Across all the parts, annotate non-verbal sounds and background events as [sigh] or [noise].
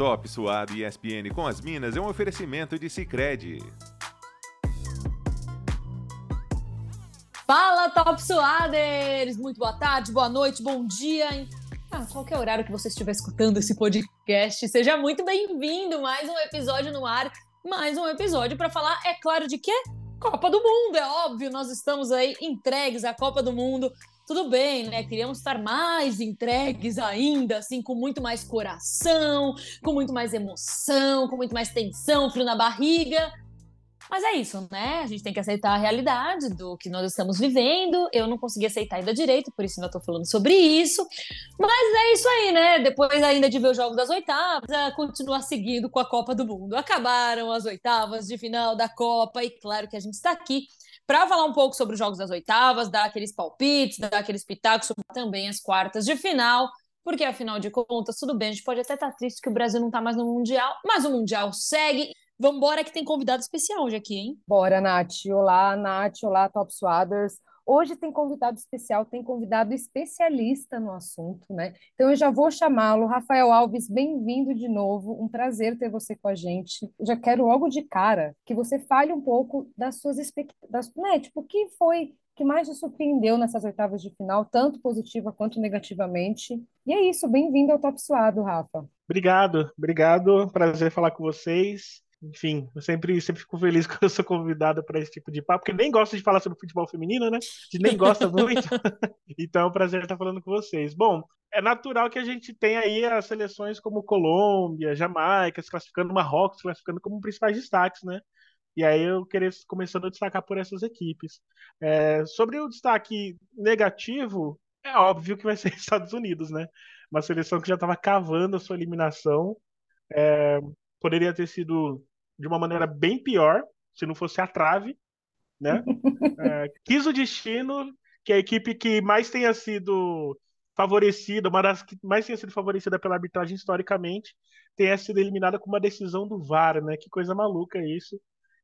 Top Suado e ESPN com as Minas é um oferecimento de Sicredi. Fala, Top Suaders! Muito boa tarde, boa noite, bom dia. Ah, qualquer horário que você estiver escutando esse podcast, seja muito bem-vindo. Mais um episódio no ar, mais um episódio para falar, é claro, de quê? Copa do Mundo, é óbvio. Nós estamos aí entregues à Copa do Mundo tudo bem, né? Queríamos estar mais entregues ainda, assim, com muito mais coração, com muito mais emoção, com muito mais tensão, frio na barriga. Mas é isso, né? A gente tem que aceitar a realidade do que nós estamos vivendo. Eu não consegui aceitar ainda direito, por isso ainda estou falando sobre isso. Mas é isso aí, né? Depois ainda de ver os jogos das oitavas, continuar seguindo com a Copa do Mundo. Acabaram as oitavas de final da Copa e claro que a gente está aqui para falar um pouco sobre os jogos das oitavas, dar aqueles palpites, dar aqueles pitacos sobre também as quartas de final, porque afinal de contas, tudo bem, a gente pode até estar tá triste que o Brasil não está mais no Mundial, mas o Mundial segue. Vamos embora que tem convidado especial hoje aqui, hein? Bora, Nath. Olá, Nath. Olá, Top Swaders. Hoje tem convidado especial, tem convidado especialista no assunto, né? Então eu já vou chamá-lo. Rafael Alves, bem-vindo de novo. Um prazer ter você com a gente. Eu já quero logo de cara que você fale um pouco das suas expectativas, né? Tipo, o que foi que mais te surpreendeu nessas oitavas de final, tanto positiva quanto negativamente? E é isso, bem-vindo ao Top Suado, Rafa. Obrigado, obrigado. Prazer falar com vocês. Enfim, eu sempre, sempre fico feliz [laughs] quando eu sou convidado para esse tipo de papo, porque nem gosto de falar sobre futebol feminino, né? A gente nem gosta [laughs] muito. [laughs] então é um prazer estar falando com vocês. Bom, é natural que a gente tenha aí as seleções como Colômbia, Jamaica, se classificando, Marrocos, se classificando como principais destaques, né? E aí eu queria começando a destacar por essas equipes. É, sobre o destaque negativo, é óbvio que vai ser Estados Unidos, né? Uma seleção que já estava cavando a sua eliminação. É, poderia ter sido de uma maneira bem pior, se não fosse a trave, né? [laughs] é, quis o destino que a equipe que mais tenha sido favorecida, uma das que mais tenha sido favorecida pela arbitragem historicamente, tenha sido eliminada com uma decisão do VAR, né? Que coisa maluca isso.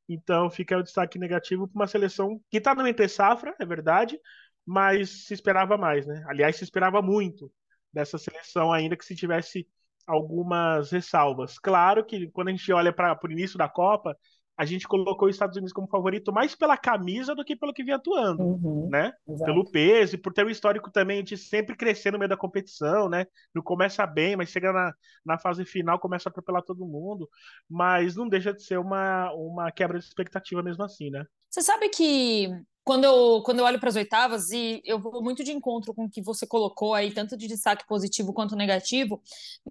Então fica o destaque negativo para uma seleção que está no entre safra, é verdade, mas se esperava mais, né? Aliás, se esperava muito dessa seleção ainda que se tivesse algumas ressalvas. Claro que quando a gente olha para o início da Copa, a gente colocou os Estados Unidos como favorito mais pela camisa do que pelo que vinha atuando, uhum, né? Exato. Pelo peso e por ter um histórico também de sempre crescer no meio da competição, né? Não começa bem, mas chega na, na fase final, começa a atropelar todo mundo, mas não deixa de ser uma, uma quebra de expectativa mesmo assim, né? Você sabe que quando eu, quando eu olho para as oitavas, e eu vou muito de encontro com o que você colocou aí, tanto de destaque positivo quanto negativo,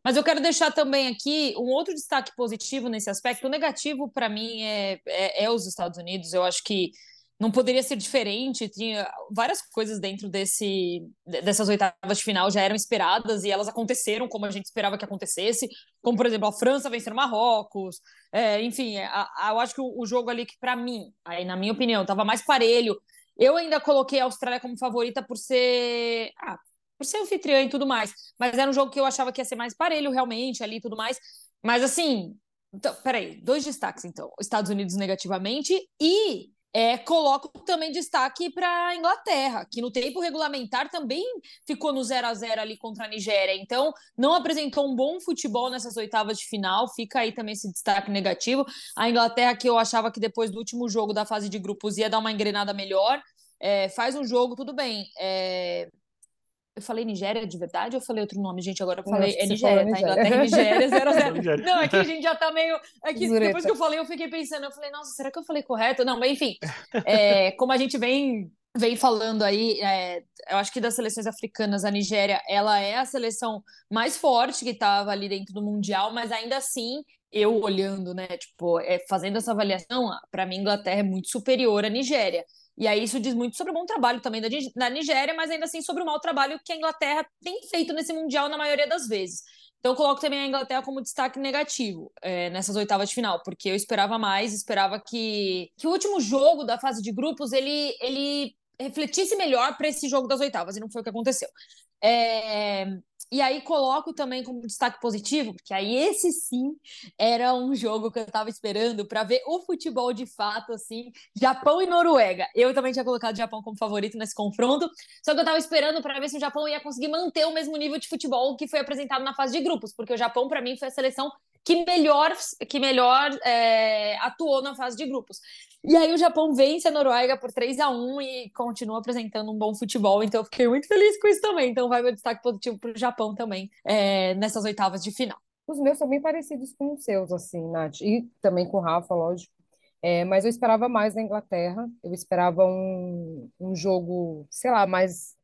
mas eu quero deixar também aqui um outro destaque positivo nesse aspecto. O negativo, para mim, é, é, é os Estados Unidos. Eu acho que não poderia ser diferente. Tinha várias coisas dentro desse, dessas oitavas de final já eram esperadas e elas aconteceram como a gente esperava que acontecesse. Como, por exemplo, a França vencer o Marrocos. É, enfim, a, a, eu acho que o, o jogo ali que, para mim, aí, na minha opinião, estava mais parelho. Eu ainda coloquei a Austrália como favorita por ser. Ah, por ser anfitriã e tudo mais. Mas era um jogo que eu achava que ia ser mais parelho, realmente, ali e tudo mais. Mas assim. Então, peraí, dois destaques, então. Estados Unidos negativamente e é, coloco também destaque para a Inglaterra, que no tempo regulamentar também ficou no 0 a 0 ali contra a Nigéria. Então, não apresentou um bom futebol nessas oitavas de final. Fica aí também esse destaque negativo. A Inglaterra, que eu achava que depois do último jogo da fase de grupos ia dar uma engrenada melhor. É, faz um jogo, tudo bem. É, eu falei Nigéria de verdade ou eu falei outro nome, gente? Agora eu falei. É Nigéria, tá? Inglaterra e Nigéria, 0 0 Não, é que a gente já tá meio. É que depois que eu falei, eu fiquei pensando, eu falei, nossa, será que eu falei correto? Não, mas enfim, é, como a gente vem, vem falando aí, é, eu acho que das seleções africanas, a Nigéria, ela é a seleção mais forte que estava ali dentro do Mundial, mas ainda assim, eu olhando, né, tipo, é, fazendo essa avaliação, para mim, a Inglaterra é muito superior à Nigéria. E aí isso diz muito sobre o bom trabalho também da, da Nigéria, mas ainda assim sobre o mau trabalho que a Inglaterra tem feito nesse Mundial na maioria das vezes. Então eu coloco também a Inglaterra como destaque negativo é, nessas oitavas de final, porque eu esperava mais, esperava que, que o último jogo da fase de grupos ele, ele refletisse melhor para esse jogo das oitavas, e não foi o que aconteceu. É, e aí coloco também como destaque positivo, porque aí esse sim era um jogo que eu estava esperando para ver o futebol de fato, assim, Japão e Noruega. Eu também tinha colocado o Japão como favorito nesse confronto, só que eu estava esperando para ver se o Japão ia conseguir manter o mesmo nível de futebol que foi apresentado na fase de grupos, porque o Japão, para mim, foi a seleção que melhor, que melhor é, atuou na fase de grupos. E aí o Japão vence a Noruega por 3 a 1 e continua apresentando um bom futebol, então eu fiquei muito feliz com isso também. Então vai meu destaque positivo para o Japão também é, nessas oitavas de final. Os meus são bem parecidos com os seus, assim, Nath, e também com o Rafa, lógico. É, mas eu esperava mais da Inglaterra, eu esperava um, um jogo, sei lá, mais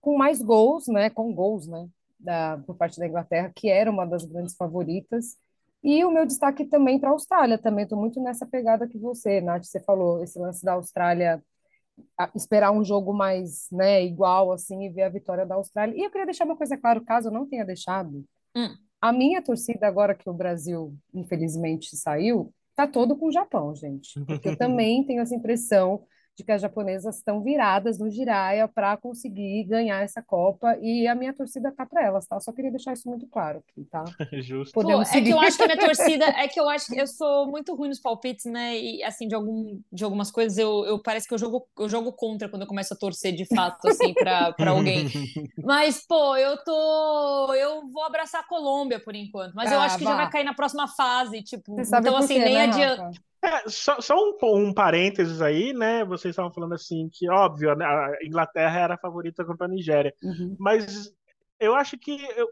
com mais gols, né, com gols, né, da, por parte da Inglaterra, que era uma das grandes favoritas. E o meu destaque também para a Austrália, também estou muito nessa pegada que você, Nath, você falou, esse lance da Austrália, esperar um jogo mais né, igual, assim, e ver a vitória da Austrália. E eu queria deixar uma coisa clara, caso eu não tenha deixado, hum. a minha torcida, agora que o Brasil, infelizmente, saiu, tá todo com o Japão, gente. Porque eu também tenho essa impressão de que as japonesas estão viradas no Jiraya para conseguir ganhar essa Copa e a minha torcida tá para elas, tá? Só queria deixar isso muito claro aqui, tá? [laughs] Justo. Pô, é que eu acho que a minha [laughs] torcida, é que eu acho que eu sou muito ruim nos palpites, né? E assim, de, algum, de algumas coisas, eu, eu parece que eu jogo, eu jogo contra quando eu começo a torcer de fato, assim, para alguém. [laughs] Mas, pô, eu tô. Eu vou abraçar a Colômbia por enquanto, mas ah, eu acho que vá. já vai cair na próxima fase, tipo. então, assim, quê, nem né, adianta. É, só, só um, um, parênteses aí, né? Vocês estavam falando assim que, óbvio, a Inglaterra era a favorita contra a Nigéria. Uhum. Mas eu acho que, eu,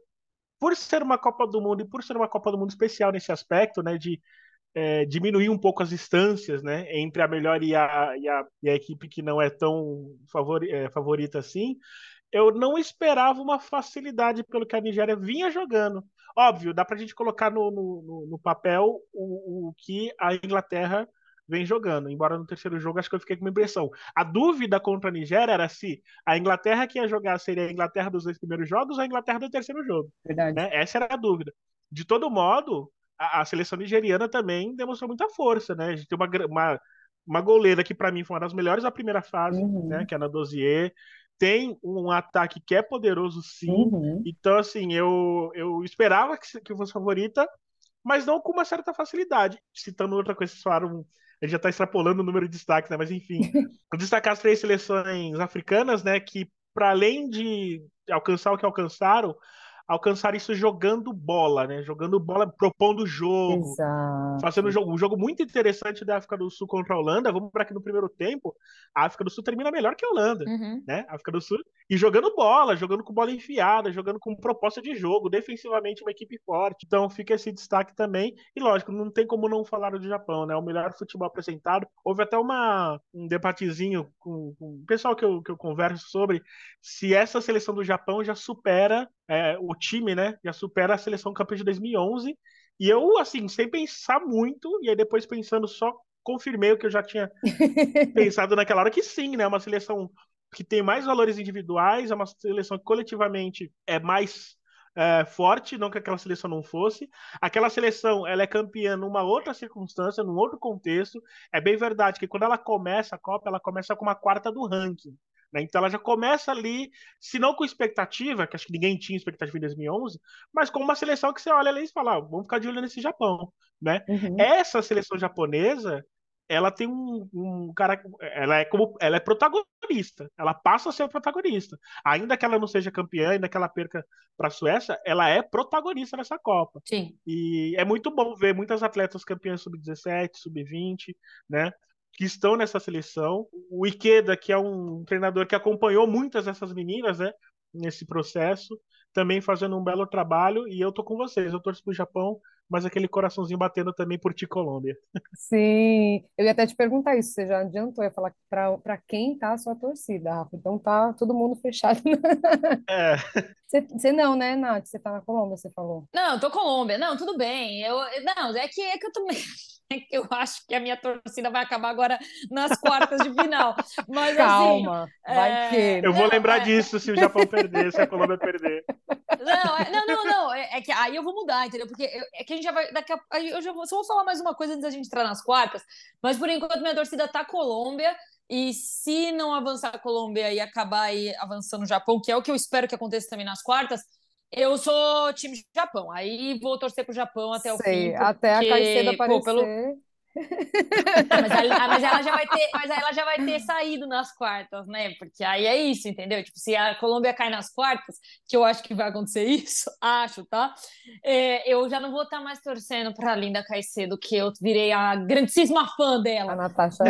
por ser uma Copa do Mundo e por ser uma Copa do Mundo especial nesse aspecto, né? De é, diminuir um pouco as distâncias, né? Entre a melhor e a, e a, e a equipe que não é tão favori, é, favorita assim, eu não esperava uma facilidade pelo que a Nigéria vinha jogando. Óbvio, dá para a gente colocar no, no, no papel o, o, que a Inglaterra vem jogando. Embora no terceiro jogo acho que eu fiquei com uma impressão. A dúvida contra a Nigéria era se a Inglaterra que ia jogar seria a Inglaterra dos dois primeiros jogos ou a Inglaterra do terceiro jogo. Né? Essa era a dúvida. De todo modo, a, a, seleção nigeriana também demonstrou muita força, né? A gente tem uma, uma, uma goleira que para mim foi uma das melhores da primeira fase, uhum. né? Que é a Dozier tem um ataque que é poderoso, sim. Uhum. Então, assim, eu, eu esperava que, que fosse favorita, mas não com uma certa facilidade. Citando outra coisa, vocês falaram, a gente já está extrapolando o número de destaques, né? Mas, enfim, [laughs] destacar as três seleções africanas, né? Que, para além de alcançar o que alcançaram, alcançar isso jogando bola, né? Jogando bola, propondo jogo, Exato. fazendo um jogo, um jogo muito interessante da África do Sul contra a Holanda. Vamos para que no primeiro tempo a África do Sul termina melhor que a Holanda, uhum. né? A África do Sul e jogando bola, jogando com bola enfiada, jogando com proposta de jogo, defensivamente uma equipe forte. Então fica esse destaque também. E lógico, não tem como não falar do Japão, né? O melhor futebol apresentado. Houve até uma um debatezinho com, com o pessoal que eu, que eu converso sobre se essa seleção do Japão já supera é, o time, né, já supera a seleção campeã de 2011. E eu, assim, sem pensar muito, e aí depois pensando só, confirmei o que eu já tinha [laughs] pensado naquela hora, que sim, né, é uma seleção que tem mais valores individuais, é uma seleção que coletivamente é mais é, forte, não que aquela seleção não fosse. Aquela seleção ela é campeã numa outra circunstância, num outro contexto. É bem verdade que quando ela começa a Copa, ela começa com uma quarta do ranking. Né? Então ela já começa ali, se não com expectativa, que acho que ninguém tinha expectativa em 2011, mas com uma seleção que você olha ali e fala, ah, vamos ficar de olho nesse Japão. Né? Uhum. Essa seleção japonesa, ela tem um, um, cara, ela é como, ela é protagonista, ela passa a ser protagonista, ainda que ela não seja campeã, ainda que ela perca para a Suécia, ela é protagonista nessa Copa. Sim. E é muito bom ver muitas atletas campeãs sub-17, sub-20, né? Que estão nessa seleção. O Ikeda, que é um treinador que acompanhou muitas dessas meninas, né, nesse processo, também fazendo um belo trabalho. E eu tô com vocês, eu torço pro Japão, mas aquele coraçãozinho batendo também por ti, Colômbia. Sim, eu ia até te perguntar isso, você já adiantou, eu ia falar para quem tá a sua torcida, Rafa. Então tá todo mundo [laughs] fechado. É. Você, você não, né, Nath? Você tá na Colômbia, você falou. Não, eu tô Colômbia. Não, tudo bem. Eu, não, é que, é que eu também. [laughs] eu acho que a minha torcida vai acabar agora nas quartas de final. Mas assim, Calma, assim, vai é... que. Eu vou não, lembrar é... disso se o Japão perder, se a Colômbia perder. Não, é, não, não, não. É, é, que aí eu vou mudar, entendeu? Porque eu, é que a gente já vai. Daqui a, eu já vou, só vou falar mais uma coisa antes da gente entrar nas quartas. Mas por enquanto minha torcida tá Colômbia. E se não avançar a Colômbia e acabar aí avançando o Japão, que é o que eu espero que aconteça também nas quartas, eu sou time Japão. Aí vou torcer pro Japão até o fim. Porque, até a Caicedo aparecer. Pô, pelo... Ah, mas, ela, mas, ela já vai ter, mas ela já vai ter saído nas quartas, né? Porque aí é isso, entendeu? Tipo, se a Colômbia cai nas quartas, que eu acho que vai acontecer [laughs] isso, acho, tá? É, eu já não vou estar mais torcendo para a Linda Caicedo, que eu virei a grandíssima fã dela.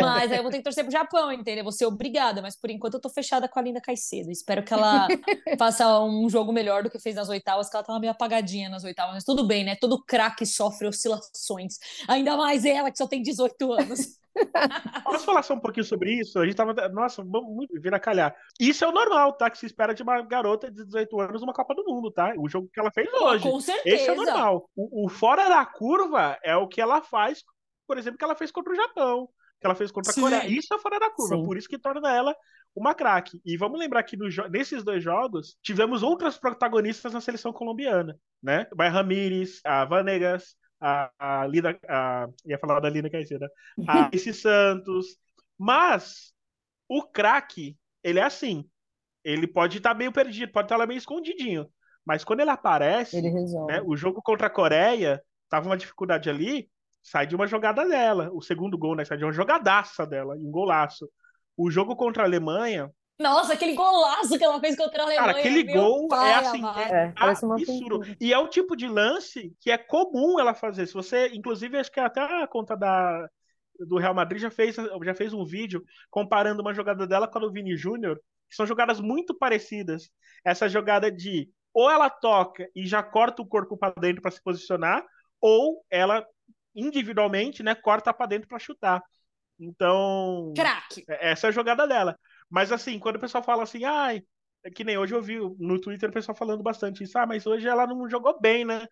Mas aí eu vou ter que torcer pro Japão, entendeu? Vou ser obrigada, mas por enquanto eu tô fechada com a Linda Caicedo. Espero que ela [laughs] faça um jogo melhor do que fez nas oitavas, que ela tava meio apagadinha nas oitavas. Mas tudo bem, né? Todo craque sofre oscilações. Ainda mais ela, que só tem 18 anos. [laughs] Posso falar só um pouquinho sobre isso? A gente tava. Nossa, vamos muito vir a calhar. Isso é o normal, tá? Que se espera de uma garota de 18 anos numa Copa do Mundo, tá? O jogo que ela fez hoje. Com certeza. Esse é o normal. O, o fora da curva é o que ela faz, por exemplo, que ela fez contra o Japão, que ela fez contra Sim. a Coreia. Isso é fora da curva, Sim. por isso que torna ela uma craque. E vamos lembrar que no nesses dois jogos tivemos outras protagonistas na seleção colombiana, né? Vai Ramírez, a Vanegas, a, a Lina, a, ia falar da Lina Caicedo, [laughs] a Esse Santos. Mas o craque, ele é assim. Ele pode estar meio perdido, pode estar lá meio escondidinho. Mas quando ele aparece, Ele né, o jogo contra a Coreia, tava uma dificuldade ali, sai de uma jogada dela. O segundo gol, né? Sai de uma jogadaça dela, um golaço. O jogo contra a Alemanha, Nossa, aquele golaço que ela fez contra a Alemanha. cara, aquele gol pai é assim, amado. é É, parece uma absurdo. E é o tipo de lance que é comum ela fazer. Se você, inclusive, acho que até a conta da, do Real Madrid já fez, já fez um vídeo comparando uma jogada dela com a do Vini Júnior, que são jogadas muito parecidas. Essa jogada de ou ela toca e já corta o corpo para dentro para se posicionar, ou ela individualmente, né, corta para dentro para chutar. Então, Craque. é- essa é a jogada dela. Mas assim, quando o pessoal fala assim, ai, é que nem hoje eu vi no Twitter o pessoal falando bastante isso, ah, mas hoje ela não jogou bem, né?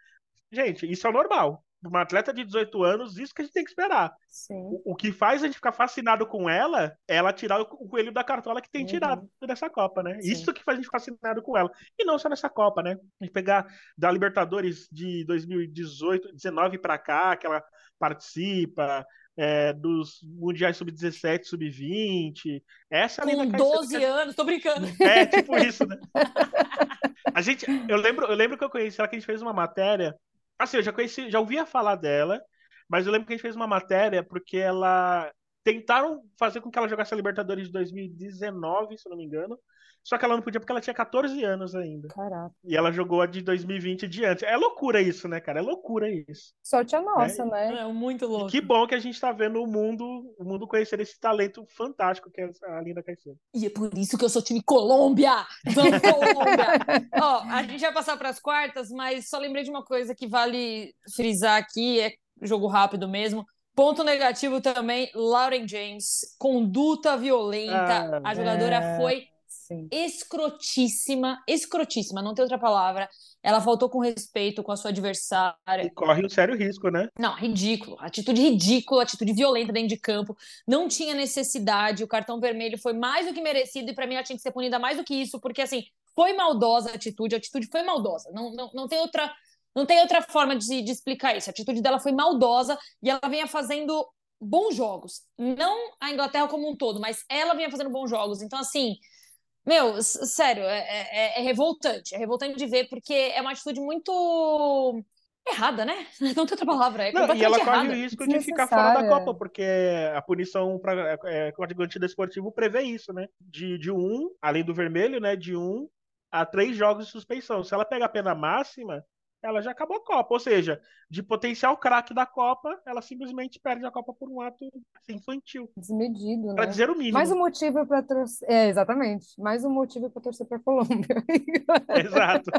Gente, isso é normal. Uma atleta de 18 anos, isso que a gente tem que esperar. Sim. O, que faz a gente ficar fascinado com ela é ela tirar o, o coelho da cartola que tem Uhum. tirado dessa Copa, né? Sim. Isso que faz a gente ficar fascinado com ela. E não só nessa Copa, né? A gente pegar da Libertadores de 2018, 19 para cá, que ela participa, é, dos Mundiais Sub-17, Sub-20. Essa Com Linda Caicedo 12 que a- anos, tô brincando. é, tipo isso, né? A gente, eu lembro, eu lembro que eu conheci ela que a gente fez uma matéria. Assim, eu já conheci, já ouvia falar dela, mas eu lembro que a gente fez uma matéria porque ela tentaram fazer com que ela jogasse a Libertadores de 2019, se não me engano. Só que ela não podia porque ela tinha 14 anos ainda. Caraca. E ela jogou a de 2020 diante. É loucura isso, né, cara? É loucura isso. Sorte a nossa, né? É muito E louco. que bom que a gente tá vendo o mundo, o mundo conhecer esse talento fantástico que é a Linda Caicedo. E é por isso que eu sou time Colômbia! Vamos, Colômbia! [laughs] Ó, a gente vai passar para as quartas, mas só lembrei de uma coisa que vale frisar aqui, é jogo rápido mesmo. Ponto negativo também, Lauren James, conduta violenta. Ah, a jogadora é. foi Sim. escrotíssima, escrotíssima, não tem outra palavra. Ela faltou com respeito com a sua adversária. E corre um sério risco, né? Não, ridículo. Atitude ridícula, atitude violenta dentro de campo. Não tinha necessidade. O cartão vermelho foi mais do que merecido e para mim ela tinha que ser punida mais do que isso, porque assim, foi maldosa a atitude, a atitude foi maldosa. Não, não, não tem outra não tem outra forma de, de explicar isso. A atitude dela foi maldosa e ela vinha fazendo bons jogos. Não a Inglaterra como um todo, mas ela vinha fazendo bons jogos. Então, assim, meu, sério, é, é- é revoltante. É revoltante de ver, porque é uma atitude muito errada, né? [laughs] Não tem outra palavra. É Não, e ela corre errada. o risco de ficar fora da. Copa, porque a punição para é, Código Antidesportivo prevê isso, né? De, de um, além do vermelho, né? De um a três jogos de suspensão. Se ela pega a pena máxima, ela já acabou a Copa. Ou seja, de potencial craque da Copa, ela simplesmente perde a Copa por um ato assim, infantil. Desmedido, Para né? dizer o mínimo. Mais um motivo para torcer. É, exatamente. Mais um motivo para torcer para Colômbia. [laughs] Exato.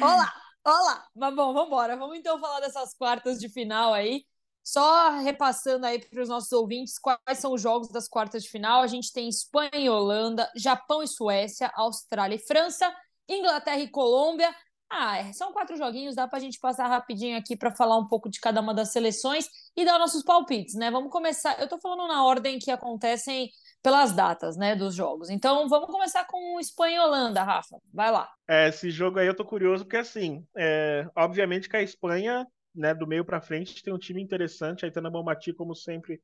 Olá, olá. Mas bom, vamos embora. Vamos então falar dessas quartas de final aí. Só repassando aí para os nossos ouvintes quais são os jogos das quartas de final. A gente tem Espanha e Holanda, Japão e Suécia, Austrália e França, Inglaterra e Colômbia. Ah, é, são quatro joguinhos, dá para a gente passar rapidinho aqui para falar um pouco de cada uma das seleções e dar nossos palpites, né? Vamos começar. Eu tô falando na ordem que acontecem pelas datas, né, dos jogos. Então, vamos começar com Espanha e Holanda, Rafa. Vai lá. É, esse jogo aí eu tô curioso, porque assim, é, obviamente que a Espanha, né, do meio pra frente, tem um time interessante. A Itana Bonmati, como sempre,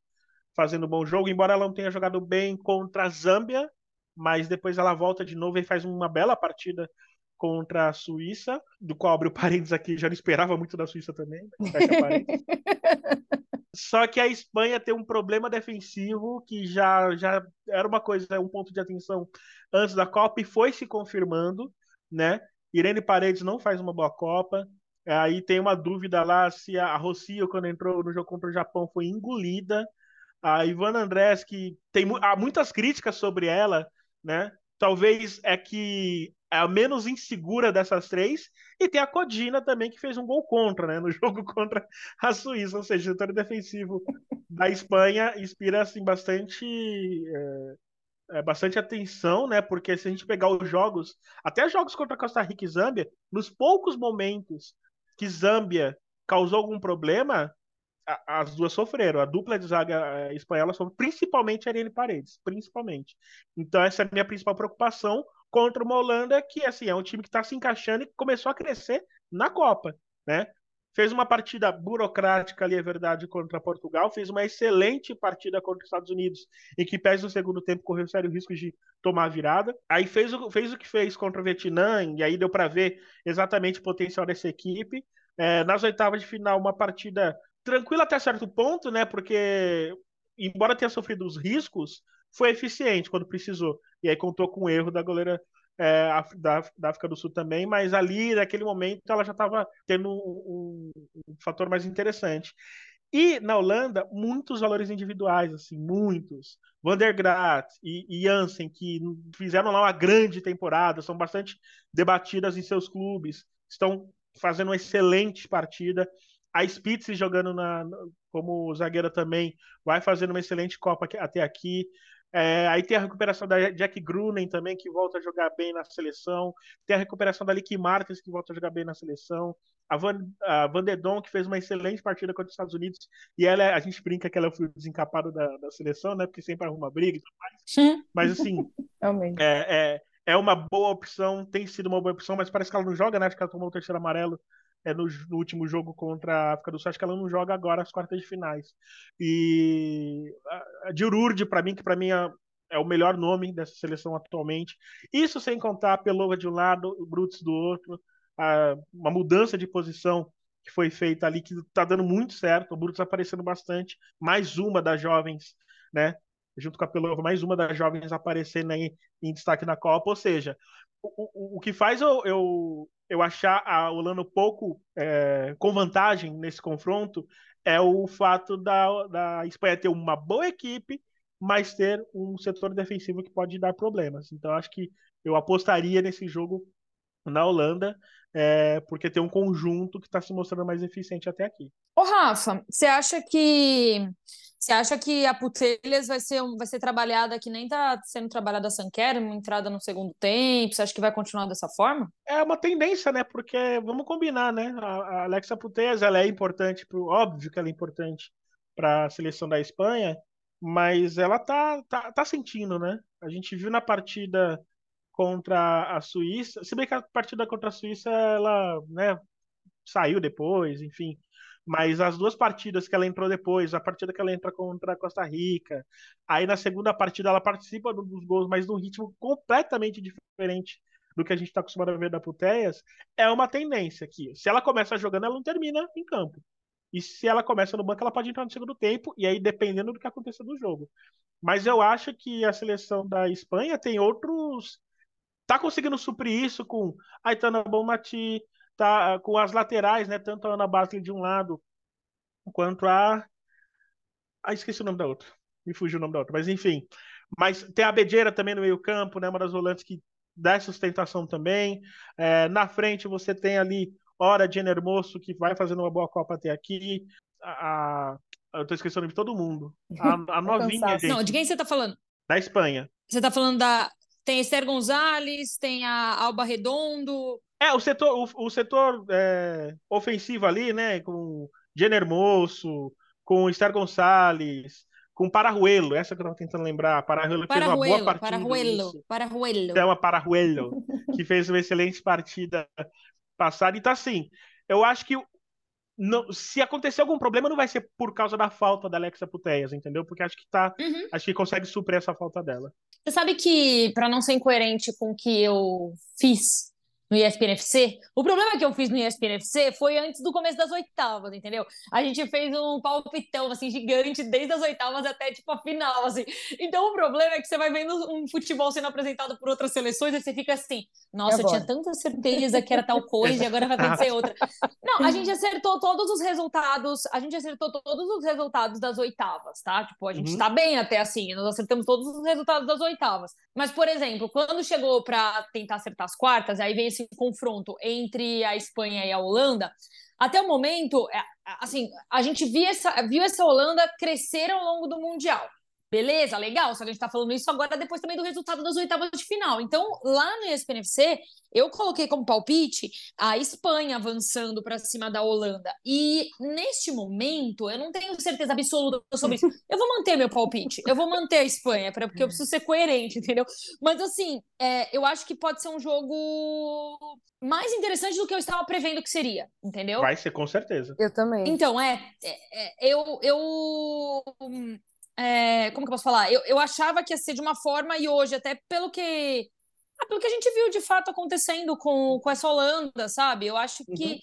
fazendo um bom jogo, embora ela não tenha jogado bem contra a Zâmbia, mas depois ela volta de novo e faz uma bela partida contra a Suíça, do qual abre o [laughs] parênteses aqui, já não esperava muito da Suíça também, parênteses. [laughs] Só que a Espanha tem um problema defensivo que já, já era uma coisa, um ponto de atenção antes da Copa e foi se confirmando, né? Irene Paredes não faz uma boa Copa. Aí tem uma dúvida lá se a Rocio, quando entrou no jogo contra o Japão, foi engolida. A Ivana Andrés, que tem há muitas críticas sobre ela, né? Talvez é que é a menos insegura dessas três. E tem a Codina também, que fez um gol contra, né? No [laughs] jogo contra a Suíça. Ou seja, o setor defensivo da Espanha inspira assim, bastante. É, é, bastante atenção, né? Porque se a gente pegar os jogos, até jogos contra Costa Rica e Zâmbia, nos poucos momentos que Zâmbia causou algum problema, a, as duas sofreram. A dupla de zaga é, espanhola sofreu, principalmente Ariane Paredes, principalmente. Então essa é a minha principal preocupação contra uma Holanda que assim é um time que está se encaixando e começou a crescer na Copa, né? Fez uma partida burocrática ali, é verdade, contra Portugal. Fez uma excelente partida contra os Estados Unidos, em que pés no segundo tempo correu sério risco de tomar a virada. Aí fez o, fez o que fez contra o Vietnã, e aí deu para ver exatamente o potencial dessa equipe. É, nas oitavas de final, uma partida tranquila até certo ponto, né? Porque, embora tenha sofrido os riscos, foi eficiente quando precisou. E aí contou com o erro da goleira é, da, da, África do Sul também, mas ali, naquele momento, ela já estava tendo um, um, fator mais interessante. E na Holanda, muitos valores individuais, assim, muitos. Van der Graat e, e Jansen, que fizeram lá uma grande temporada, são bastante debatidas em seus clubes, estão fazendo uma excelente partida. A Spitz jogando na, como zagueira também, vai fazendo uma excelente Copa até aqui. É, aí tem a recuperação da Jack Grunen também, que volta a jogar bem na seleção. Tem a recuperação da Licky Martins, que volta a jogar bem na seleção. A Van, a Van que fez uma excelente partida contra os Estados Unidos. E ela, é, a gente brinca que ela é o desencapado da, da seleção, né? Porque sempre arruma briga e tudo mais. Mas, assim, [laughs] é, é, é uma boa opção, tem sido uma boa opção, mas parece que ela não joga, né? Acho que ela tomou o terceiro amarelo é, no, no, último jogo contra a África do Sul, acho que ela não joga agora as quartas de finais. E a Dirurde, para mim, que para mim é, é, o melhor nome dessa seleção atualmente. Isso sem contar a Pelova de um lado, o Brutus do outro, a, uma mudança de posição que foi feita ali, que está dando muito certo, o Brutus aparecendo bastante, mais uma das jovens, né? Junto com a Pelova, mais uma das jovens aparecendo aí em destaque na Copa, ou seja, o, o, o que faz eu, eu eu achar a Holanda pouco é, com vantagem nesse confronto é o fato da, da Espanha ter uma boa equipe, mas ter um setor defensivo que pode dar problemas. Então, acho que eu apostaria nesse jogo na Holanda, é, porque tem um conjunto que está se mostrando mais eficiente até aqui. Ô, Rafa, você acha que você acha que a Putelhas vai ser, vai ser trabalhada que nem está sendo trabalhada a Sanquer, uma entrada no segundo tempo? Você acha que vai continuar dessa forma? É uma tendência, né? Porque vamos combinar, né? A, Alexa Putelhas, ela é importante, pro, óbvio que ela é importante para a seleção da Espanha, mas ela tá, tá, tá sentindo, né? A gente viu na partida contra a Suíça, se bem que a partida contra a Suíça ela, né, saiu depois, enfim mas as duas partidas que ela entrou depois, a partida que ela entra contra a Costa Rica, aí na segunda partida ela participa dos gols, mas num ritmo completamente diferente do que a gente está acostumado a ver da Putéias, é uma tendência que, se ela começa jogando, ela não termina em campo. E se ela começa no banco, ela pode entrar no segundo tempo, e aí dependendo do que aconteça no jogo. Mas eu acho que a seleção da Espanha tem outros. Tá conseguindo suprir isso com Aitana Bonmati, tá com as laterais, né? Tanto a Ana Basley de um lado quanto a. Ah, esqueci o nome da outra. Me fugiu o nome da outra, mas enfim. Mas tem a Bedeira também no meio-campo, né? Uma das volantes que dá sustentação também. É, na frente você tem ali Hora Jenner Hermoso, que vai fazendo uma boa Copa até aqui. A, a, eu tô esquecendo de todo mundo. A, a [laughs] novinha, gente. Não, de quem você tá falando? Da Espanha. Você tá falando da. Tem Esther Gonzalez, tem a Alba Redondo. É, o setor, o, o setor é, ofensivo ali, né? Com Jenner Moço, com Esther Gonçalves, com Pararuelo, essa que eu tava tentando lembrar. Pararuelo fez uma boa partida. Pararuelo, Pararuelo. Chama Pararuelo, que fez uma excelente partida passada. E tá assim, eu acho que não, se acontecer algum problema, não vai ser por causa da falta da Alexa Puteias, entendeu? Porque acho que tá. Uhum. Acho que consegue suprir essa falta dela. Você sabe que, para não ser incoerente com o que eu fiz no ESPN FC. O problema que eu fiz no ESPN FC foi antes do começo das oitavas, entendeu? A gente fez um palpitão, assim, gigante, desde as oitavas até, tipo, a final, assim. Então, o problema é que você vai vendo um futebol sendo apresentado por outras seleções e você fica assim, nossa, eu tinha tanta certeza que era tal coisa e agora vai [laughs] acontecer outra. Não, a gente acertou todos os resultados, a gente acertou todos os resultados das oitavas, tá? Tipo, a gente uhum. tá bem até assim, nós acertamos todos os resultados das oitavas. Mas, por exemplo, quando chegou para tentar acertar as quartas, aí vem esse confronto entre a Espanha e a Holanda. Até o momento, é, assim, a gente viu essa, viu essa Holanda crescer ao longo do Mundial. Beleza, legal, só que a gente tá falando isso agora depois também do resultado das oitavas de final. Então, lá no ESPNFC, eu coloquei como palpite a Espanha avançando para cima da Holanda. E neste momento, eu não tenho certeza absoluta sobre isso. [laughs] Eu vou manter meu palpite, eu vou manter a Espanha, porque eu preciso ser coerente, entendeu? Mas assim, é, eu acho que pode ser um jogo mais interessante do que eu estava prevendo que seria, entendeu? Vai ser, com certeza. Eu também. Então, é, é, é eu, eu é, como que eu posso falar? Eu, eu achava que ia ser de uma forma e hoje, até pelo que. Ah, pelo que a gente viu de fato acontecendo com, com essa Holanda, sabe? Eu acho que. Uhum.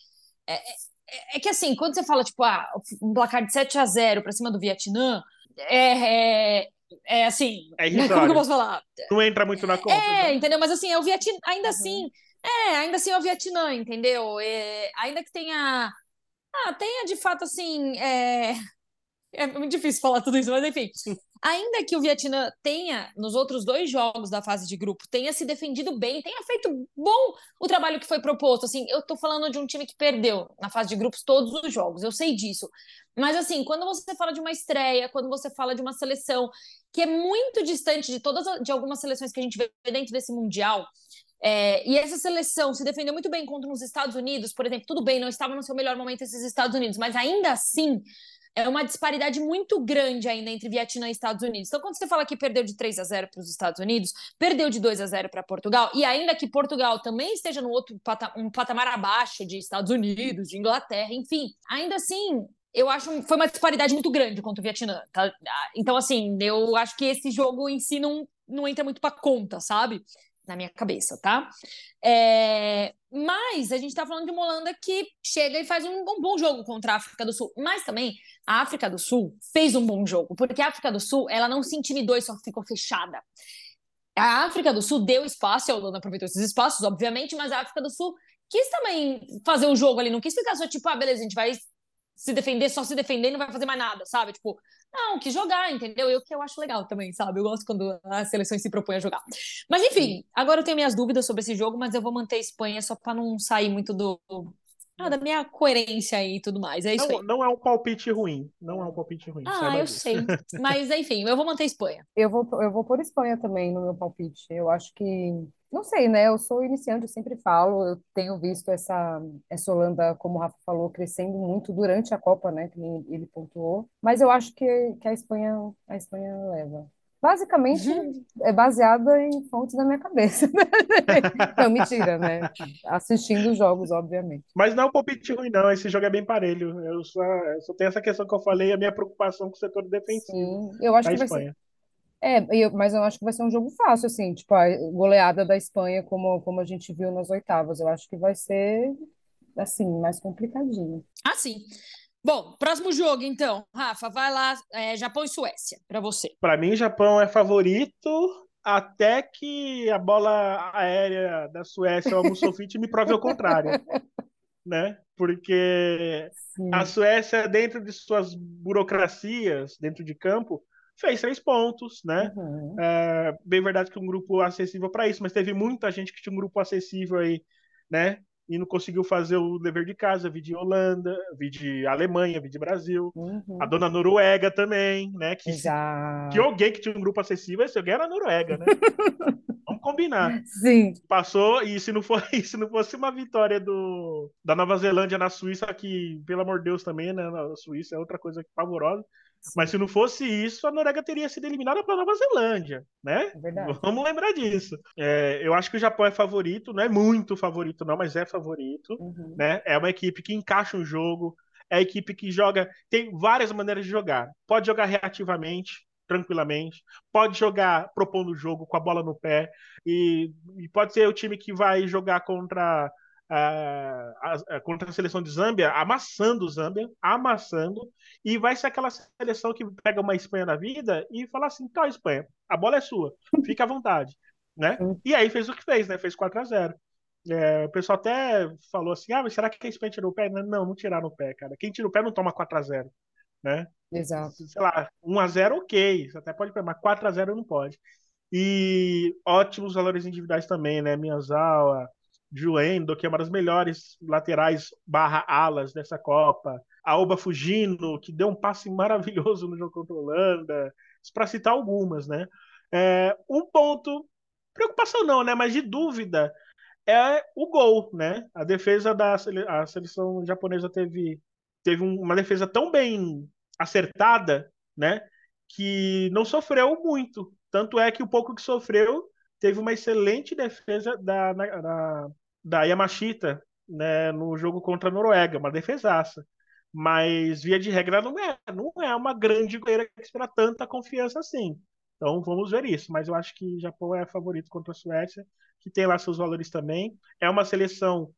É, é, é, que assim, quando você fala, tipo, ah, um placar de 7 a 0 para cima do Vietnã, é, é, é assim. É [laughs] como que eu posso falar? Não entra muito na conta. É, né? entendeu? Mas assim, é o Vietnã, ainda uhum. assim. É, ainda assim é o Vietnã, entendeu? É, ainda que tenha. Ah, tenha de fato assim. É, é muito difícil falar tudo isso, mas enfim. Ainda que o Vietnã tenha, nos outros dois jogos da fase de grupo, tenha se defendido bem, tenha feito bom o trabalho que foi proposto. Assim, eu tô falando de um time que perdeu na fase de grupos todos os jogos, eu sei disso. Mas assim, quando você fala de uma estreia, quando você fala de uma seleção que é muito distante de todas de algumas seleções que a gente vê dentro desse mundial, é, e essa seleção se defendeu muito bem contra os Estados Unidos, por exemplo, tudo bem, não estava no seu melhor momento esses Estados Unidos, mas ainda assim é uma disparidade muito grande ainda entre Vietnã e Estados Unidos. Então, quando você fala que perdeu de 3 a 0 para os Estados Unidos, perdeu de 2 a 0 para Portugal, e ainda que Portugal também esteja no outro pata um patamar abaixo de Estados Unidos, de Inglaterra, enfim, ainda assim, eu acho foi uma disparidade muito grande contra o Vietnã. Tá? Então, assim, eu acho que esse jogo em si não, não entra muito para conta, sabe? Na minha cabeça, tá? É, mas a gente tá falando de uma Holanda que chega e faz um, um, bom jogo contra a África do Sul. Mas também a África do Sul fez um bom jogo, porque a África do Sul ela não se intimidou e só ficou fechada. A África do Sul deu espaço, a Holanda aproveitou esses espaços, obviamente, mas a África do Sul quis também fazer o jogo ali, não quis ficar só tipo, ah, beleza, a gente vai se defender, só se defender e não vai fazer mais nada, sabe? Tipo, não, que jogar, entendeu? Eu que eu acho legal também, sabe? Eu gosto quando as seleções se propõem a jogar. Mas enfim, agora eu tenho minhas dúvidas sobre esse jogo, mas eu vou manter a Espanha só para não sair muito do ah, da minha coerência e tudo mais. É isso não, aí. Não é um palpite ruim. Não é um palpite ruim. Ah, eu disso. sei. Mas, enfim, eu vou manter a Espanha. [laughs] Eu vou, eu vou por Espanha também no meu palpite. Eu acho que. Não sei, né? Eu sou iniciante, eu sempre falo. Eu tenho visto essa, essa Holanda, como o Rafa falou, crescendo muito durante a Copa, né? Que ele pontuou. Mas eu acho que, que a Espanha, a Espanha leva. Basicamente, uhum. é baseada em fontes da minha cabeça. [laughs] não, mentira, né? Assistindo os jogos, obviamente. Mas não é um palpite ruim, não. Esse jogo é bem parelho. Eu só, eu só tenho essa questão que eu falei, a minha preocupação com o setor defensivo. Sim, eu acho que vai Espanha. ser. É, eu, mas eu acho que vai ser um jogo fácil, assim, tipo, a goleada da Espanha, como, como a gente viu nas oitavas. Eu acho que vai ser, assim, mais complicadinho. Ah, sim. Bom, próximo jogo, então. Rafa, vai lá, é, Japão e Suécia, para você. Para mim, Japão é favorito até que a bola aérea da Suécia, o Mussolini, me prove o contrário. [laughs] né? Porque Sim. a Suécia, dentro de suas burocracias, dentro de campo, fez três pontos, né? Uhum. É, bem verdade que um grupo acessível para isso, mas teve muita gente que tinha um grupo acessível aí, né? E não conseguiu fazer o dever de casa, vi de Holanda, vi de Alemanha, vi de Brasil, uhum. a dona Noruega também, né? Que, que alguém que tinha um grupo acessível, esse alguém era a Noruega, né? [laughs] Vamos combinar. Sim. Passou, e se não, for, [laughs] se não fosse uma vitória do, da Nova Zelândia na Suíça, que, pelo amor de Deus, também, né? Na Suíça é outra coisa pavorosa. Mas se não fosse isso, a Noruega teria sido eliminada pela Nova Zelândia, né? É Vamos lembrar disso. É, eu acho que o Japão é favorito, não é muito favorito, não, mas é favorito. Uhum. Né? É uma equipe que encaixa o jogo, é a equipe que joga, tem várias maneiras de jogar. Pode jogar reativamente, tranquilamente, pode jogar propondo o jogo com a bola no pé, e, e pode ser o time que vai jogar contra a, a, contra a seleção de Zâmbia, amassando o Zâmbia, amassando, e vai ser aquela seleção que pega uma Espanha na vida e fala assim: tá, Espanha, a bola é sua, fica à vontade. Né? E aí fez o que fez, né? Fez 4 a 0 é, o pessoal até falou assim: ah, mas será que a Espanha tirou o pé? Não, não tiraram o pé, cara. Quem tira o pé não toma 4 a 0 né? Exato. Sei lá, 1 a 0 ok, você até pode mas 4 a 0 não pode. E ótimos valores individuais também, né? Miyazawa, Juendo, que é uma das melhores laterais barra alas dessa Copa. A Oba Fugino, que deu um passe maravilhoso no jogo contra a Holanda. Para citar algumas, né? É, um ponto, preocupação não, né? Mas de dúvida é o gol, né? A defesa da a seleção japonesa teve, teve uma defesa tão bem acertada, né? Que não sofreu muito. Tanto é que o pouco que sofreu teve uma excelente defesa da, da, da Yamashita né, no jogo contra a Noruega, uma defesaça. Mas, via de regra, não é, não é uma grande goleira que espera tanta confiança assim. Então, vamos ver isso. Mas eu acho que Japão é favorito contra a Suécia, que tem lá seus valores também. É uma seleção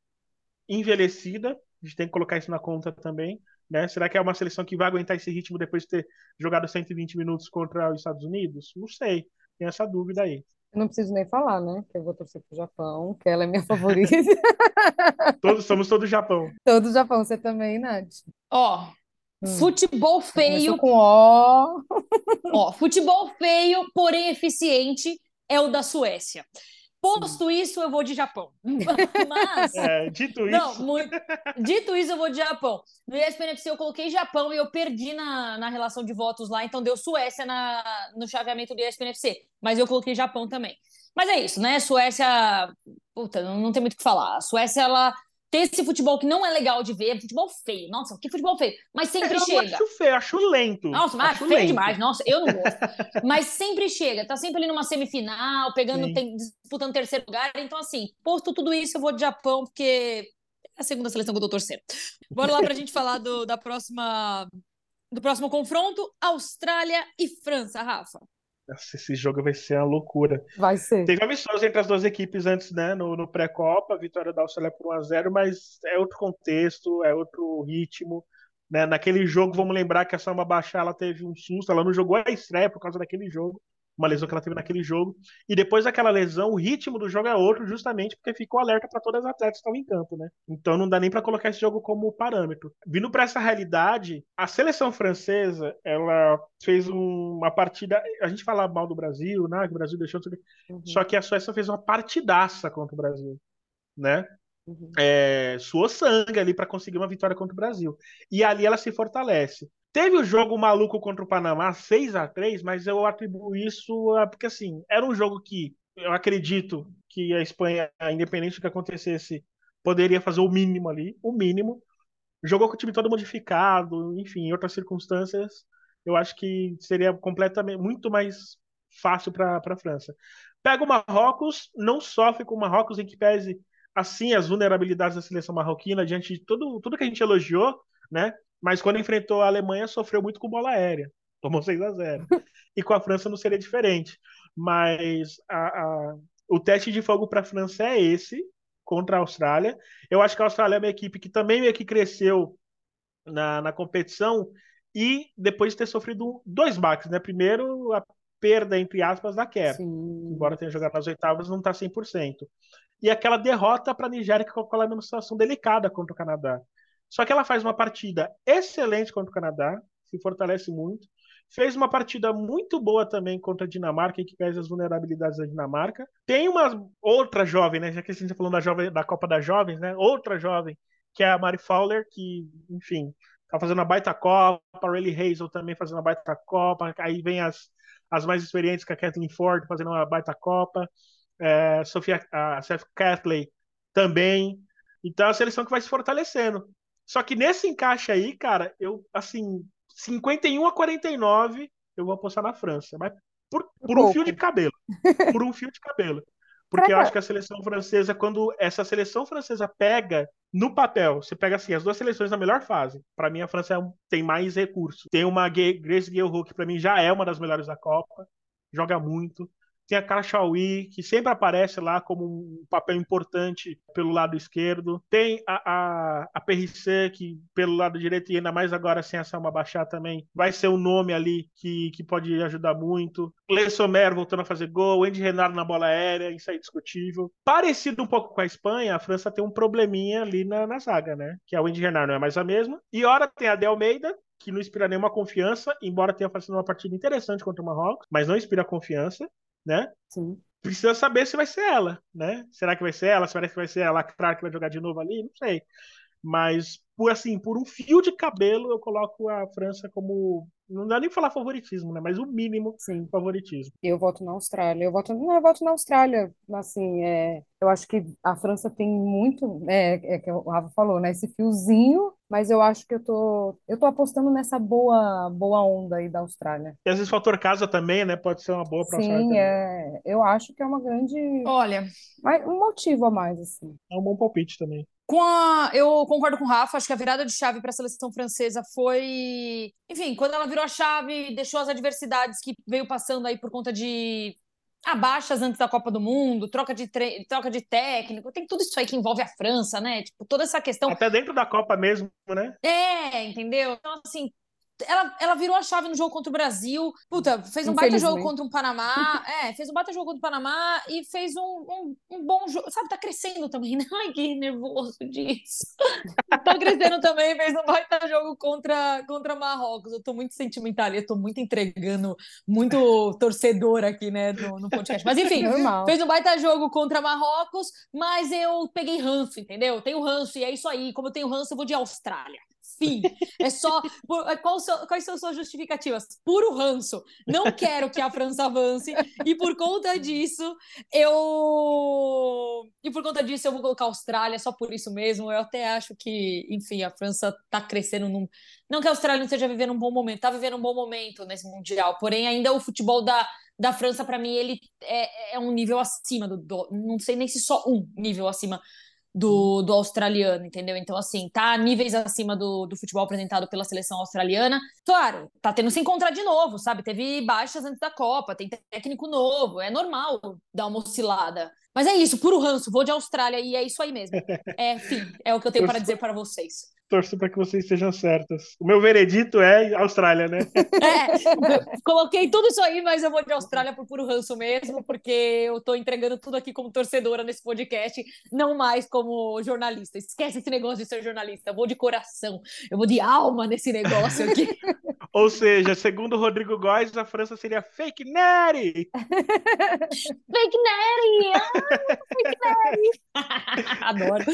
envelhecida, a gente tem que colocar isso na conta também. Né? Será que é uma seleção que vai aguentar esse ritmo depois de ter jogado 120 minutos contra os Estados Unidos? Não sei, tem essa dúvida aí. Eu não preciso nem falar, né? Que eu vou torcer pro Japão, que ela é minha [laughs] favorita. todos somos todos Japão. Todo Japão, você também, Nath. Ó, hum. futebol feio. com ó. ó, futebol feio, porém eficiente, é o da Suécia. Posto isso, eu vou de Japão. [laughs] Mas. É, dito não, isso. Muito, dito isso, eu vou de Japão. No ESPNFC eu coloquei Japão e eu perdi na, na relação de votos lá, então deu Suécia na, no chaveamento do ESPNFC. Mas eu coloquei Japão também. Mas é isso, né? Suécia. Puta, não, não tem muito o que falar. A Suécia, ela ter esse futebol que não é legal de ver, futebol feio. Nossa, que futebol feio. Mas sempre eu chega. Acho feio, acho lento. Nossa, mas acho feio lento. demais. Nossa, eu não gosto. [laughs] mas sempre chega, tá sempre ali numa semifinal, pegando, tem, disputando terceiro lugar. Então, assim, posto tudo isso, eu vou de Japão, porque é a segunda seleção que eu tô torcendo. Bora lá pra gente falar do, da próxima. Do próximo confronto, Austrália e França, Rafa. Nossa, esse jogo vai ser uma loucura. Vai ser. Teve amistoso entre as duas equipes antes, né? No, no pré-copa, vitória da Austrália por 1x0, mas é outro contexto, é outro ritmo. Né? Naquele jogo, vamos lembrar que a Samba Baixar ela teve um susto, ela não jogou a estreia por causa daquele jogo uma lesão que ela teve naquele jogo. E depois daquela lesão, o ritmo do jogo é outro, justamente porque ficou alerta para todas as atletas que estão em campo, né? Então não dá nem para colocar esse jogo como parâmetro. Vindo para essa realidade, a seleção francesa, ela fez um, uma partida. A gente fala mal do Brasil, né? Que o Brasil deixou. Uhum. Só que a Suécia fez uma partidaça contra o Brasil, né? Uhum. É, suou sangue ali para conseguir uma vitória contra o Brasil. E ali ela se fortalece. Teve o jogo maluco contra o Panamá, 6 a 3 mas eu atribuo isso a, porque assim, era um jogo que eu acredito que a Espanha, independente do que acontecesse, poderia fazer o mínimo ali, o mínimo. Jogou com o time todo modificado, enfim, em outras circunstâncias, eu acho que seria completamente muito mais fácil para a França. Pega o Marrocos, não sofre com o Marrocos em que pese assim as vulnerabilidades da seleção marroquina diante de tudo, tudo que a gente elogiou, né? Mas quando enfrentou a Alemanha, sofreu muito com bola aérea. [laughs] Tomou 6 a 0 E com a França não seria diferente. Mas a, a, o teste de fogo para a França é esse, contra a Austrália. Eu acho que a Austrália é uma equipe que também meio que cresceu na, na competição e depois de ter sofrido dois baques, né? Primeiro, a perda, entre aspas, da Kerr. Embora tenha jogado nas oitavas, não está 100%. E aquela derrota para a Nigéria que colocou ela numa situação delicada contra o Canadá. Só que ela faz uma partida excelente contra o Canadá, se fortalece muito. Fez uma partida muito boa também contra a Dinamarca, que pesa as vulnerabilidades da Dinamarca. Tem uma outra jovem, né? Já que a gente está falando da, jovem, da Copa das Jovens, né? Outra jovem, que é a Mari Fowler, que, enfim, tá fazendo uma baita Copa. A Riley Hazel também fazendo uma baita Copa. Aí vem as, as mais experientes, com a Kathleen Ford fazendo uma baita Copa. É, Sofia, a Seth Catley também. Então é a seleção que vai se fortalecendo. Só que nesse encaixe aí, cara, eu, assim, 51 a 49, eu vou apostar na França. Mas por, [laughs] por um fio de cabelo. Por um fio de cabelo. Porque eu acho que a seleção francesa, quando essa seleção francesa pega no papel, você pega assim, as duas seleções na melhor fase. Pra mim, a França é um- tem mais recurso. Tem uma Grace Guilherme, que pra mim já é uma das melhores da Copa, joga muito. Tem a Kachaui, que sempre aparece lá como um papel importante pelo lado esquerdo. Tem a, a, a Perrissé, que pelo lado direito, e ainda mais agora sem a Salma Bachar também, vai ser um nome ali que, que pode ajudar muito. Le Sommer voltando a fazer gol, Andy Renard na bola aérea, isso é indiscutível. Parecido um pouco com a Espanha, a França tem um probleminha ali na, na zaga, né? Que a Wendy Renard não é mais a mesma. E ora tem a De Almeida, que não inspira nenhuma confiança, embora tenha fazendo uma partida interessante contra o Marrocos, mas não inspira confiança, né? Sim. Precisa saber se vai ser ela, né? Será que vai ser ela? Será que vai ser ela claro que vai jogar de novo ali? Não sei. Mas por assim, por um fio de cabelo, eu coloco a França como não dá nem falar favoritismo, né? Mas o mínimo Sim. favoritismo. Eu voto na Austrália. Eu voto, não, eu voto na Austrália. Assim, é, eu acho que a França tem muito, é, é que o Rafa falou, né? Esse fiozinho, mas eu acho que eu tô, eu tô apostando nessa boa, boa onda aí da Austrália. E às vezes o fator casa também, né? Pode ser uma boa pra Austrália Sim, é, eu acho que é uma grande, Olha, mas um motivo a mais, assim. É um bom palpite também. Com a, eu concordo com o Rafa, acho que a virada de chave para a seleção francesa foi. Enfim, quando ela virou a chave, deixou as adversidades que veio passando aí por conta de abaixas antes da Copa do Mundo, troca de, tre... troca de técnico, tem tudo isso aí que envolve a França, né? Tipo, toda essa questão. Até dentro da Copa mesmo, né? É, entendeu? Então, assim, ela, ela virou a chave no jogo contra o Brasil. Puta, fez um baita jogo contra o Panamá. [laughs] É, fez um baita jogo contra o Panamá e fez um, um, um bom jogo. Sabe, tá crescendo também, né? [laughs] Ai, que nervoso disso. tá crescendo também, fez um baita jogo contra, contra Marrocos. Eu tô muito sentimental, eu tô muito entregando, muito torcedor aqui, né, no, no podcast. Mas enfim, [laughs] Normal. Fez um baita jogo contra Marrocos, mas eu peguei ranço, entendeu? Tenho ranço, e é isso aí. Como eu tenho ranço, eu vou de Austrália. Fim. É só. por- é, seu- quais são suas justificativas? Puro ranço. Não quero que a França avance, e por conta disso, eu. E por conta disso, eu vou colocar a Austrália, só por isso mesmo. Eu até acho que, enfim, a França tá crescendo num. Não que a Austrália não esteja vivendo um bom momento, tá vivendo um bom momento nesse Mundial, porém, ainda o futebol da, da França, para mim, ele é, é um nível acima do, do- Não sei nem se só um nível acima do, do australiano, entendeu? Então, assim, tá níveis acima do, do futebol apresentado pela seleção australiana. Claro, tá tendo se encontrar de novo, sabe? Teve baixas antes da Copa, tem técnico novo, é normal dar uma oscilada. Mas é isso, puro ranço, vou de Austrália e é isso aí mesmo. É, enfim, é o que eu tenho para dizer para vocês. Torço para que vocês estejam certos. O meu veredito é Austrália, né? É, [laughs] coloquei tudo isso aí, mas eu vou de Austrália por puro ranço mesmo, porque eu tô entregando tudo aqui como torcedora nesse podcast, não mais como jornalista. Esquece esse negócio de ser jornalista. Eu vou de coração, eu vou de alma nesse negócio aqui. [laughs] Ou seja, segundo o Rodrigo Góes, a França seria fake Neri. [laughs] Fake Neri! Ah, fake Neri! [laughs] Adoro.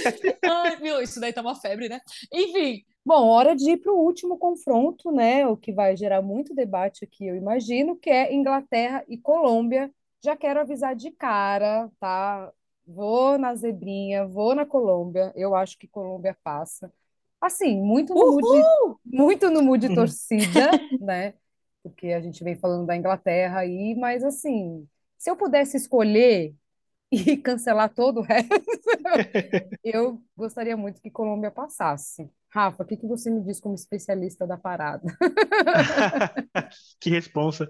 Ai, meu, isso daí tá uma febre, né? Enfim, Bom, hora de ir para o último confronto, né? O que vai gerar muito debate aqui, eu imagino, que é Inglaterra e Colômbia. Já quero avisar de cara, tá? Vou na zebrinha, vou na Colômbia. Eu acho que Colômbia passa. Assim, muito no mood, muito no mood Uhum. torcida, [laughs] né? Porque a gente vem falando da Inglaterra aí, mas assim, se eu pudesse escolher e [laughs] cancelar todo o resto, [laughs] eu gostaria muito que Colômbia passasse. Rafa, o que que você me diz como especialista da parada? que responsa.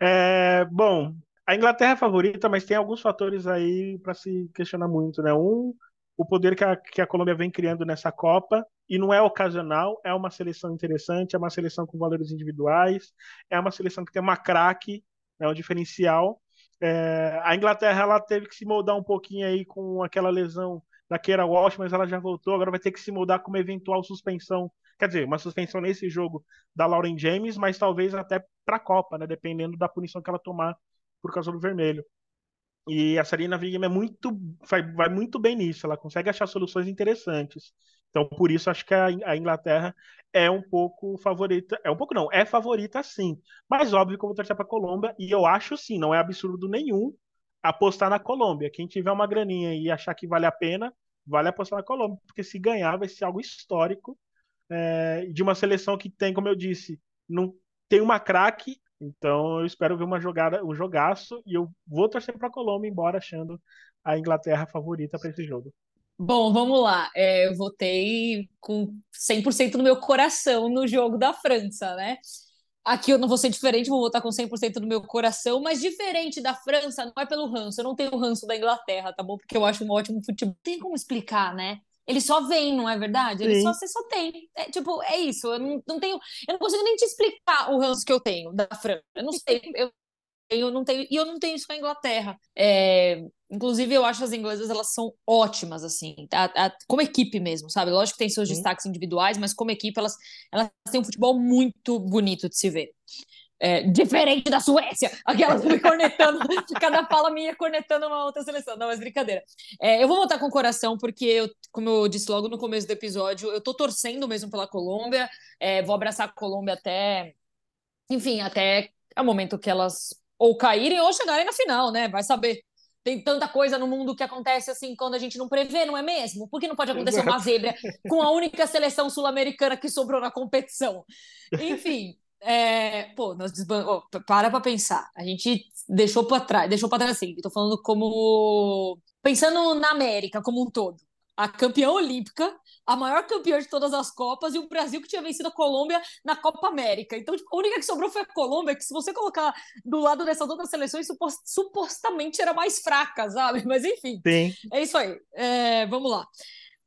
É, bom, a Inglaterra é favorita, mas tem alguns fatores aí para se questionar muito, né? Um, o poder que a, que a Colômbia vem criando nessa Copa, e não é ocasional, é uma seleção interessante, é uma seleção com valores individuais, é uma seleção que tem uma craque, é um diferencial. É, a Inglaterra ela teve que se moldar um pouquinho aí com aquela lesão da Keira Walsh, mas ela já voltou, agora vai ter que se mudar com uma eventual suspensão. Quer dizer, uma suspensão nesse jogo da Lauren James, mas talvez até para a Copa, né? Dependendo da punição que ela tomar por causa do vermelho. E a Serena Williams é muito, vai, vai muito bem nisso, ela consegue achar soluções interessantes. Então, por isso, acho que a, a Inglaterra é um pouco favorita. É um pouco não, é favorita sim. Mas óbvio que eu vou torcer para a Colômbia, e eu acho sim, não é absurdo nenhum apostar na Colômbia. Quem tiver uma graninha e achar que vale a pena, vale apostar na Colômbia, porque se ganhar vai ser algo histórico é, de uma seleção que tem, como eu disse, não tem uma craque, Então eu espero ver uma jogada, um jogaço e eu vou torcer para a Colômbia, embora achando a Inglaterra favorita para esse jogo. Bom, vamos lá. É, eu votei com 100% no meu coração no jogo da França, né? Aqui eu não vou ser diferente, vou votar com 100% no meu coração, mas diferente da França, não é pelo ranço. Eu não tenho ranço da Inglaterra, tá bom? Porque eu acho um ótimo futebol. Tem como explicar, né? Ele só vem, não é verdade? Ele só, você só tem. É, tipo, é isso. Eu não, não tenho. Eu não consigo nem te explicar o ranço que eu tenho da França. Eu não sei. Eu, eu não tenho. E eu não tenho isso com a Inglaterra. É, inclusive, eu acho as inglesas elas são ótimas, assim, a, a, como equipe mesmo, sabe? Lógico que tem seus Sim. destaques individuais, mas como equipe elas, elas têm um futebol muito bonito de se ver. É, diferente da Suécia, aquelas me cornetando, [laughs] cada fala minha cornetando uma outra seleção. Não, mas brincadeira. É, eu vou votar com o coração, porque, eu, como eu disse logo no começo do episódio, eu tô torcendo mesmo pela Colômbia, é, vou abraçar a Colômbia até, enfim, até o momento que elas ou caírem ou chegarem na final, né? Vai saber. Tem tanta coisa no mundo que acontece assim quando a gente não prevê, não é mesmo? Por que não pode acontecer uma zebra com a única seleção sul-americana que sobrou na competição? Enfim, é, pô, nós desban... oh, para para pensar. A gente deixou para trás, deixou para trás assim. Estou falando como pensando na América como um todo. A campeã olímpica, a maior campeã de todas as Copas e o Brasil que tinha vencido a Colômbia na Copa América. Então, tipo, a única que sobrou foi a Colômbia, que se você colocar do lado dessas outras seleções, supostamente era mais fraca, sabe? [laughs] Mas enfim, Sim. é isso aí. É, vamos lá.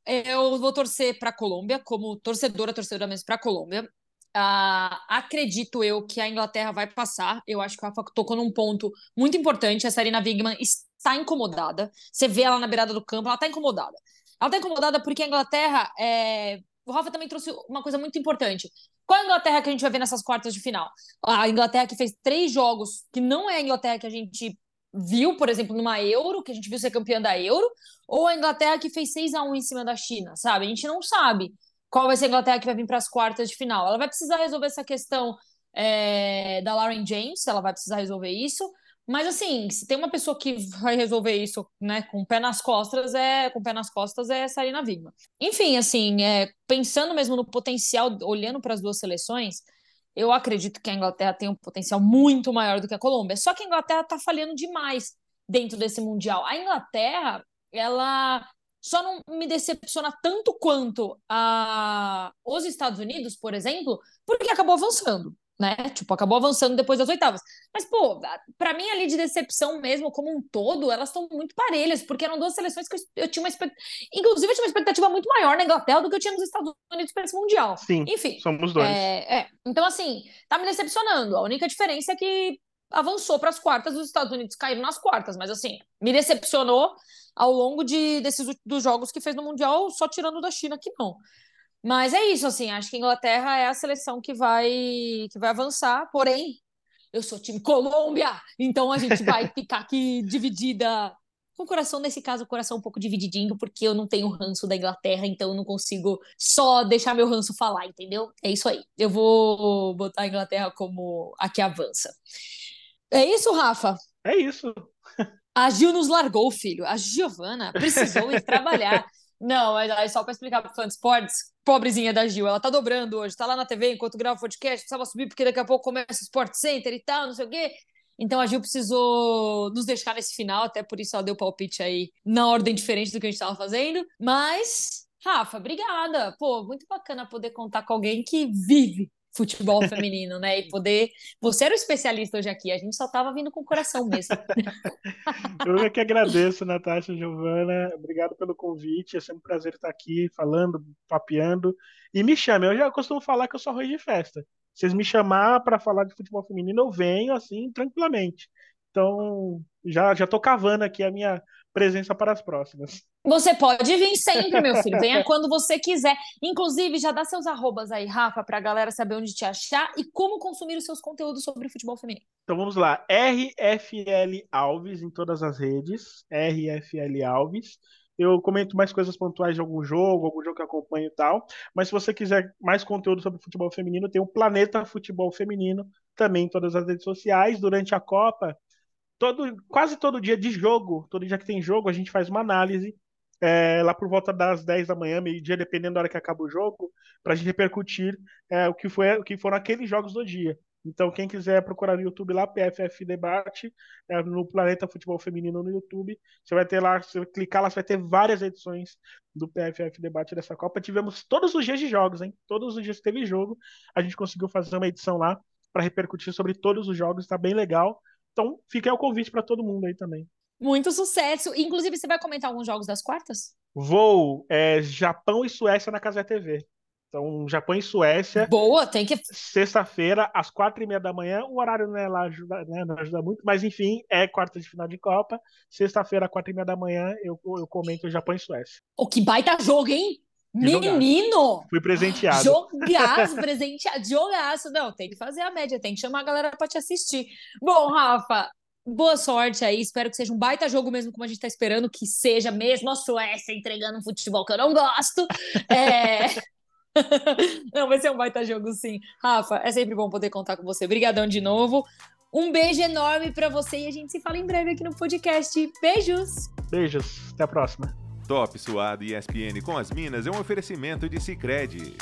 Eu vou torcer para a Colômbia, como torcedora, torcedora mesmo para a Colômbia. Uh, acredito eu que a Inglaterra vai passar. Eu acho que a Rafa tocou num ponto muito importante. A Sarina Wigman está incomodada. Você vê ela na beirada do campo, ela está incomodada. Ela está incomodada porque a Inglaterra. É... O Rafa também trouxe uma coisa muito importante. Qual é a Inglaterra que a gente vai ver nessas quartas de final? A Inglaterra que fez três jogos, que não é a Inglaterra que a gente viu, por exemplo, numa Euro, que a gente viu ser campeã da Euro, ou a Inglaterra que fez 6 a 1 em cima da China, sabe? A gente não sabe qual vai ser a Inglaterra que vai vir para as quartas de final. Ela vai precisar resolver essa questão é, da Lauren James, ela vai precisar resolver isso. Mas assim, se tem uma pessoa que vai resolver isso, né, com o pé nas costas, é com o pé nas costas é Sarina Wigman. Enfim, assim, é, pensando mesmo no potencial, olhando para as duas seleções, eu acredito que a Inglaterra tem um potencial muito maior do que a Colômbia. Só que a Inglaterra está falhando demais dentro desse mundial. A Inglaterra, ela só não me decepciona tanto quanto a... os Estados Unidos, por exemplo, porque acabou avançando, né? Tipo, acabou avançando depois das oitavas. Mas, pô, para mim ali de decepção mesmo, como um todo, elas estão muito parelhas, porque eram duas seleções que eu, tinha uma expectativa. Inclusive, eu tinha uma expectativa muito maior na Inglaterra do que eu tinha nos Estados Unidos para esse Mundial. Sim. Enfim. Somos dois. É, é. Então, assim, tá me decepcionando. A única diferença é que avançou para as quartas, os Estados Unidos caíram nas quartas, mas assim, me decepcionou ao longo de, desses dos jogos que fez no Mundial, só tirando da China que não. Mas é isso, assim, acho que a Inglaterra é a seleção que vai que vai avançar, porém, eu sou time Colômbia, então a gente vai [laughs] ficar aqui dividida com o coração, nesse caso, o coração um pouco divididinho, porque eu não tenho ranço da Inglaterra, então eu não consigo só deixar meu ranço falar, entendeu? É isso aí. Eu vou botar a Inglaterra como a que avança. É isso, Rafa? É isso. A Gil nos largou, filho. A Giovana precisou ir trabalhar. [laughs] Não, mas aí só para explicar para o fã de esportes, pobrezinha da Gil, ela tá dobrando hoje, tá lá na TV enquanto grava o podcast, precisava subir porque daqui a pouco começa o Sport Center e tal, não sei o quê. Então a Gil precisou nos deixar nesse final, até por isso ela deu palpite aí na ordem diferente do que a gente estava fazendo. Mas, Rafa, obrigada. Pô, muito bacana poder contar com alguém que vive futebol [laughs] feminino, né? E poder. Você era o especialista hoje aqui, a gente só estava vindo com o coração mesmo. [laughs] Eu é que agradeço, Natasha e Giovana. Obrigado pelo convite. É sempre um prazer estar aqui falando, papeando. E me chame, eu já costumo falar que eu sou arroz de festa. Vocês me chamar para falar de futebol feminino, eu venho assim, tranquilamente. Então, já já tô cavando aqui a minha presença para as próximas. Você pode vir sempre, meu filho. Venha [laughs] quando você quiser. Inclusive, já dá seus arrobas aí, Rafa, para a galera saber onde te achar e como consumir os seus conteúdos sobre futebol feminino. Então vamos lá. RFL Alves em todas as redes. RFL Alves. Eu comento mais coisas pontuais de algum jogo, algum jogo que acompanho e tal. Mas se você quiser mais conteúdo sobre futebol feminino, tem o Planeta Futebol Feminino também em todas as redes sociais. Durante a Copa, todo, quase todo dia de jogo, todo dia que tem jogo, a gente faz uma análise é, lá por volta das 10 da manhã, meio-dia, dependendo da hora que acaba o jogo, para a gente repercutir é, o, que foi, o que foram aqueles jogos do dia. Então, quem quiser procurar no YouTube lá, PFF Debate, é, no Planeta Futebol Feminino no YouTube, você vai ter lá, você vai clicar lá, você vai ter várias edições do PFF Debate dessa Copa. Tivemos todos os dias de jogos, hein? Todos os dias teve jogo. A gente conseguiu fazer uma edição lá para repercutir sobre todos os jogos, está bem legal. Então, fica aí o convite para todo mundo aí também. Muito sucesso. Inclusive, você vai comentar alguns jogos das quartas? Vou. É, Japão e Suécia na Casa TV. Então, Japão e Suécia. Boa, tem que. Sexta-feira, às quatro e meia da manhã. O horário não é lá ajuda, né, não ajuda muito, mas enfim, é quarta de final de Copa. Sexta-feira, quatro e meia da manhã, eu, eu comento Japão e Suécia. O oh, que baita jogo, hein? Menino! Fui presenteado. Jogaço, [laughs] presenteado, jogaço. Não, tem que fazer a média, tem que chamar a galera para te assistir. Bom, Rafa, boa sorte aí. Espero que seja um baita jogo mesmo, como a gente está esperando que seja mesmo. A Suécia entregando um futebol que eu não gosto. É... [laughs] não, vai ser um baita jogo, sim. Rafa, é sempre bom poder contar com você. Obrigadão de novo. Um beijo enorme para você e a gente se fala em breve aqui no podcast. Beijos! Beijos, até a próxima. Top Suado ESPN com as Minas é um oferecimento de Sicredi